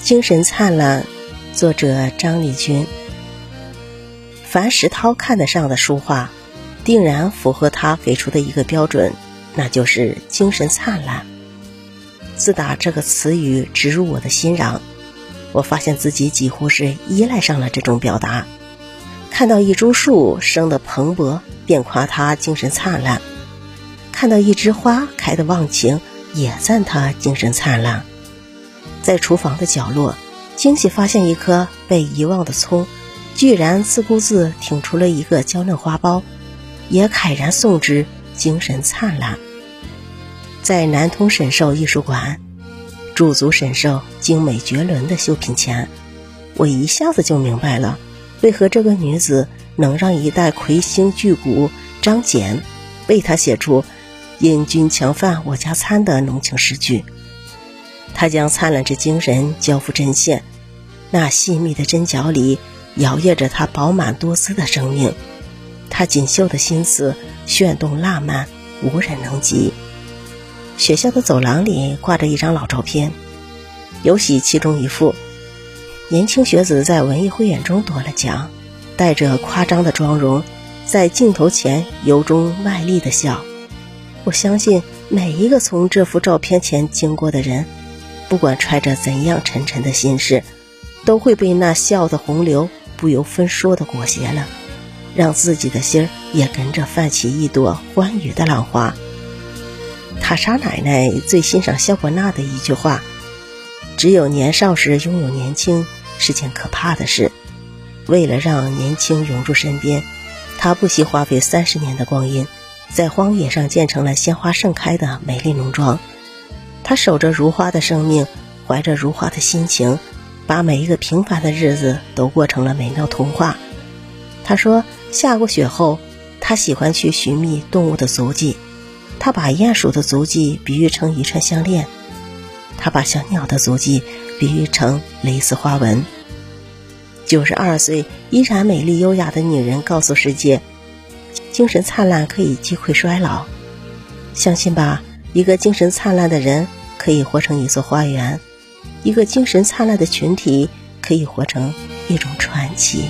精神灿烂，作者张丽君。凡石涛看得上的书画，定然符合他给出的一个标准，那就是精神灿烂。自打这个词语植入我的心壤，我发现自己几乎是依赖上了这种表达。看到一株树生得蓬勃，便夸它精神灿烂；看到一枝花开得忘情，也赞它精神灿烂。在厨房的角落，惊喜发现一颗被遗忘的葱，居然自顾自挺出了一个娇嫩花苞，也慨然送之，精神灿烂。在南通神兽艺术馆，驻足神兽精美绝伦的绣品前，我一下子就明白了，为何这个女子能让一代魁星巨贾张謇为她写出“引君强犯我家餐”的浓情诗句。他将灿烂之精神交付针线，那细密的针脚里摇曳着他饱满多姿的生命。他锦绣的心思炫动浪漫，无人能及。学校的走廊里挂着一张老照片，尤喜其中一幅，年轻学子在文艺汇演中夺了奖，带着夸张的妆容，在镜头前由衷卖力的笑。我相信每一个从这幅照片前经过的人。不管揣着怎样沉沉的心事，都会被那笑的洪流不由分说的裹挟了，让自己的心儿也跟着泛起一朵欢愉的浪花。塔莎奶奶最欣赏萧伯纳的一句话：“只有年少时拥有年轻是件可怕的事。”为了让年轻永驻身边，他不惜花费三十年的光阴，在荒野上建成了鲜花盛开的美丽农庄。他守着如花的生命，怀着如花的心情，把每一个平凡的日子都过成了美妙童话。他说：“下过雪后，他喜欢去寻觅动物的足迹。他把鼹鼠的足迹比喻成一串项链，他把小鸟的足迹比喻成蕾丝花纹。”九十二岁依然美丽优雅的女人告诉世界：“精神灿烂可以击溃衰老。”相信吧，一个精神灿烂的人。可以活成一座花园，一个精神灿烂的群体可以活成一种传奇。